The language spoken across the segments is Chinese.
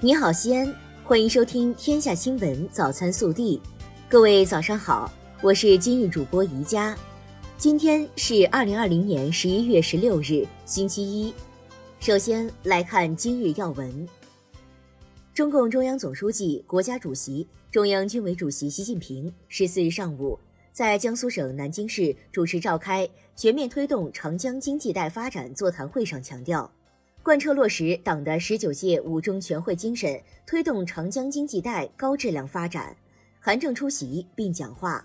你好，西安，欢迎收听《天下新闻早餐速递》。各位早上好，我是今日主播宜佳。今天是二零二零年十一月十六日，星期一。首先来看今日要闻。中共中央总书记、国家主席、中央军委主席习近平十四日上午在江苏省南京市主持召开全面推动长江经济带发展座谈会上强调。贯彻落实党的十九届五中全会精神，推动长江经济带高质量发展。韩正出席并讲话。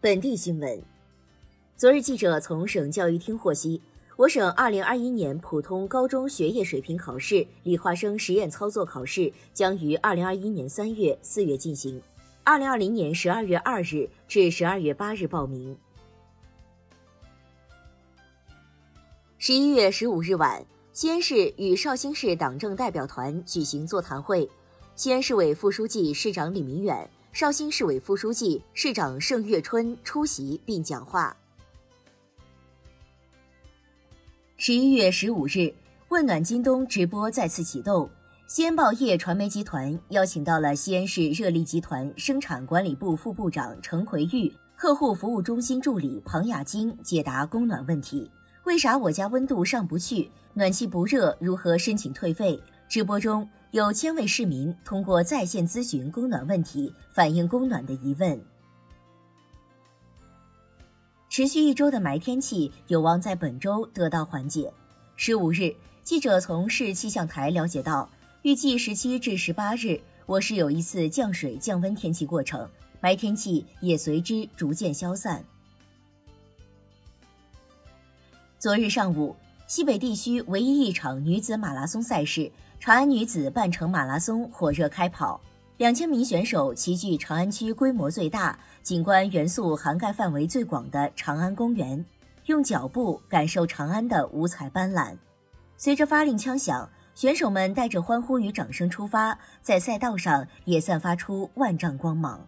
本地新闻：昨日，记者从省教育厅获悉，我省二零二一年普通高中学业水平考试理化生实验操作考试将于二零二一年三月、四月进行，二零二零年十二月二日至十二月八日报名。十一月十五日晚，西安市与绍兴市党政代表团举行座谈会，西安市委副书记、市长李明远、绍兴市委副书记、市长盛月春出席并讲话。十一月十五日，问暖京东直播再次启动，西安报业传媒集团邀请到了西安市热力集团生产管理部副部长程奎玉、客户服务中心助理庞雅晶解答供暖问题。为啥我家温度上不去，暖气不热？如何申请退费？直播中有千位市民通过在线咨询供暖问题，反映供暖的疑问。持续一周的霾天气有望在本周得到缓解。十五日，记者从市气象台了解到，预计十七至十八日，我市有一次降水降温天气过程，霾天气也随之逐渐消散。昨日上午，西北地区唯一一场女子马拉松赛事——长安女子半程马拉松火热开跑，两千名选手齐聚长安区规模最大、景观元素涵盖范围最广的长安公园，用脚步感受长安的五彩斑斓。随着发令枪响，选手们带着欢呼与掌声出发，在赛道上也散发出万丈光芒。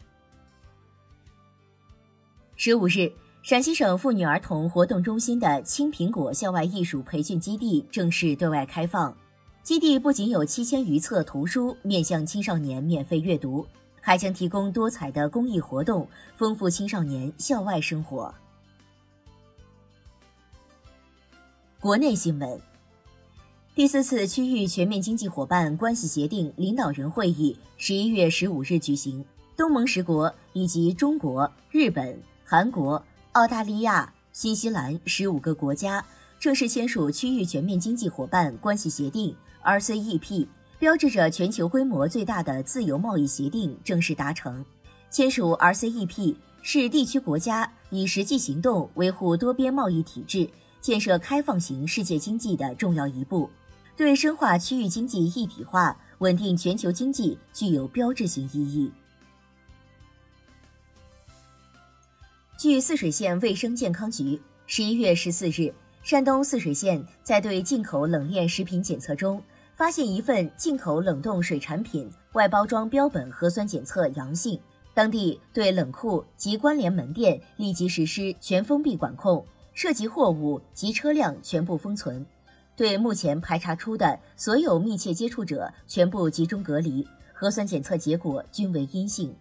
十五日。陕西省妇女儿童活动中心的青苹果校外艺术培训基地正式对外开放。基地不仅有七千余册图书面向青少年免费阅读，还将提供多彩的公益活动，丰富青少年校外生活。国内新闻：第四次区域全面经济伙伴关系协定领导人会议十一月十五日举行，东盟十国以及中国、日本、韩国。澳大利亚、新西兰十五个国家正式签署区域全面经济伙伴关系协定 （RCEP），标志着全球规模最大的自由贸易协定正式达成。签署 RCEP 是地区国家以实际行动维护多边贸易体制、建设开放型世界经济的重要一步，对深化区域经济一体化、稳定全球经济具有标志性意义。据泗水县卫生健康局，十一月十四日，山东泗水县在对进口冷链食品检测中，发现一份进口冷冻水产品外包装标本核酸检测阳性，当地对冷库及关联门店立即实施全封闭管控，涉及货物及车辆全部封存，对目前排查出的所有密切接触者全部集中隔离，核酸检测结果均为阴性。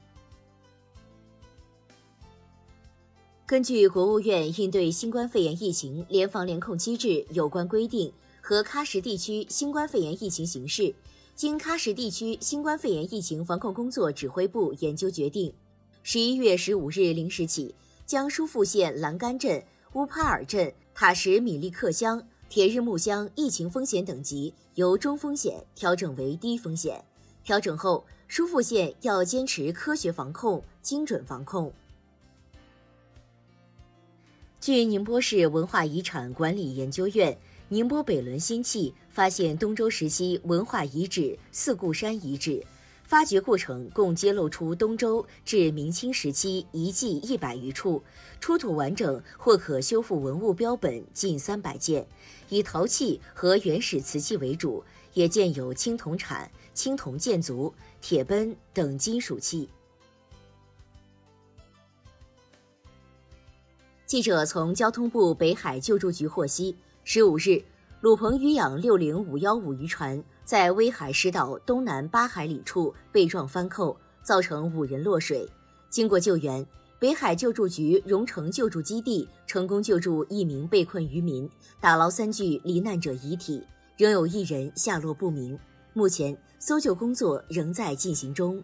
根据国务院应对新冠肺炎疫情联防联控机制有关规定和喀什地区新冠肺炎疫情形势，经喀什地区新冠肺炎疫情防控工作指挥部研究决定，十一月十五日零时起，将疏附县栏杆镇、乌帕尔镇、塔什米利克乡、铁日木乡疫情风险等级由中风险调整为低风险。调整后，疏附县要坚持科学防控、精准防控。据宁波市文化遗产管理研究院宁波北仑新器发现东周时期文化遗址四顾山遗址，发掘过程共揭露出东周至明清时期遗迹一百余处，出土完整或可修复文物标本近三百件，以陶器和原始瓷器为主，也见有青铜铲、青铜剑足、铁奔等金属器。记者从交通部北海救助局获悉，十五日，鲁鹏渔养六零五幺五渔船在威海石岛东南八海里处被撞翻扣，造成五人落水。经过救援，北海救助局荣成救助基地成功救助一名被困渔民，打捞三具罹难者遗体，仍有一人下落不明。目前搜救工作仍在进行中。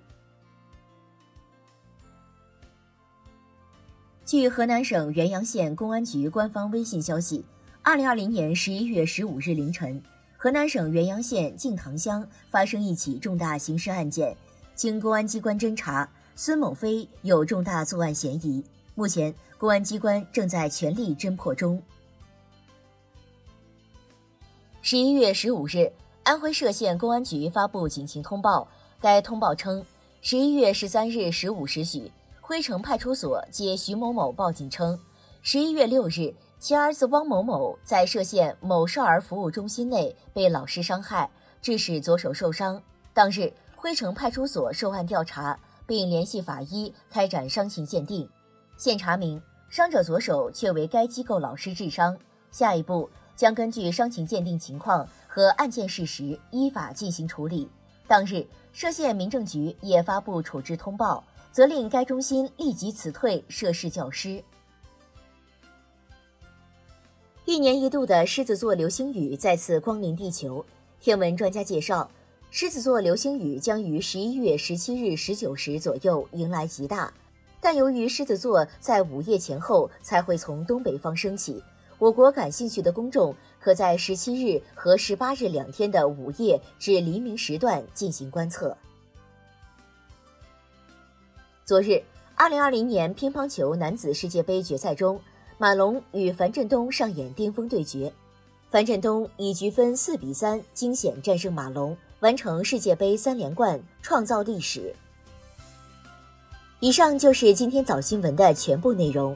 据河南省原阳县公安局官方微信消息。二零二零年十一月十五日凌晨，河南省原阳县敬塘乡发生一起重大刑事案件。经公安机关侦查，孙某飞有重大作案嫌疑。目前，公安机关正在全力侦破中。十一月十五日，安徽歙县公安局发布警情通报。该通报称，十一月十三日十五时许，辉城派出所接徐某某报警称，十一月六日。其儿子汪某某在歙县某少儿服务中心内被老师伤害，致使左手受伤。当日，辉城派出所受案调查，并联系法医开展伤情鉴定。现查明，伤者左手确为该机构老师致伤。下一步将根据伤情鉴定情况和案件事实，依法进行处理。当日，歙县民政局也发布处置通报，责令该中心立即辞退涉事教师。一年一度的狮子座流星雨再次光临地球。天文专家介绍，狮子座流星雨将于十一月十七日十九时左右迎来极大，但由于狮子座在午夜前后才会从东北方升起，我国感兴趣的公众可在十七日和十八日两天的午夜至黎明时段进行观测。昨日，二零二零年乒乓球男子世界杯决赛中。马龙与樊振东上演巅峰对决，樊振东以局分四比三惊险战胜马龙，完成世界杯三连冠，创造历史。以上就是今天早新闻的全部内容，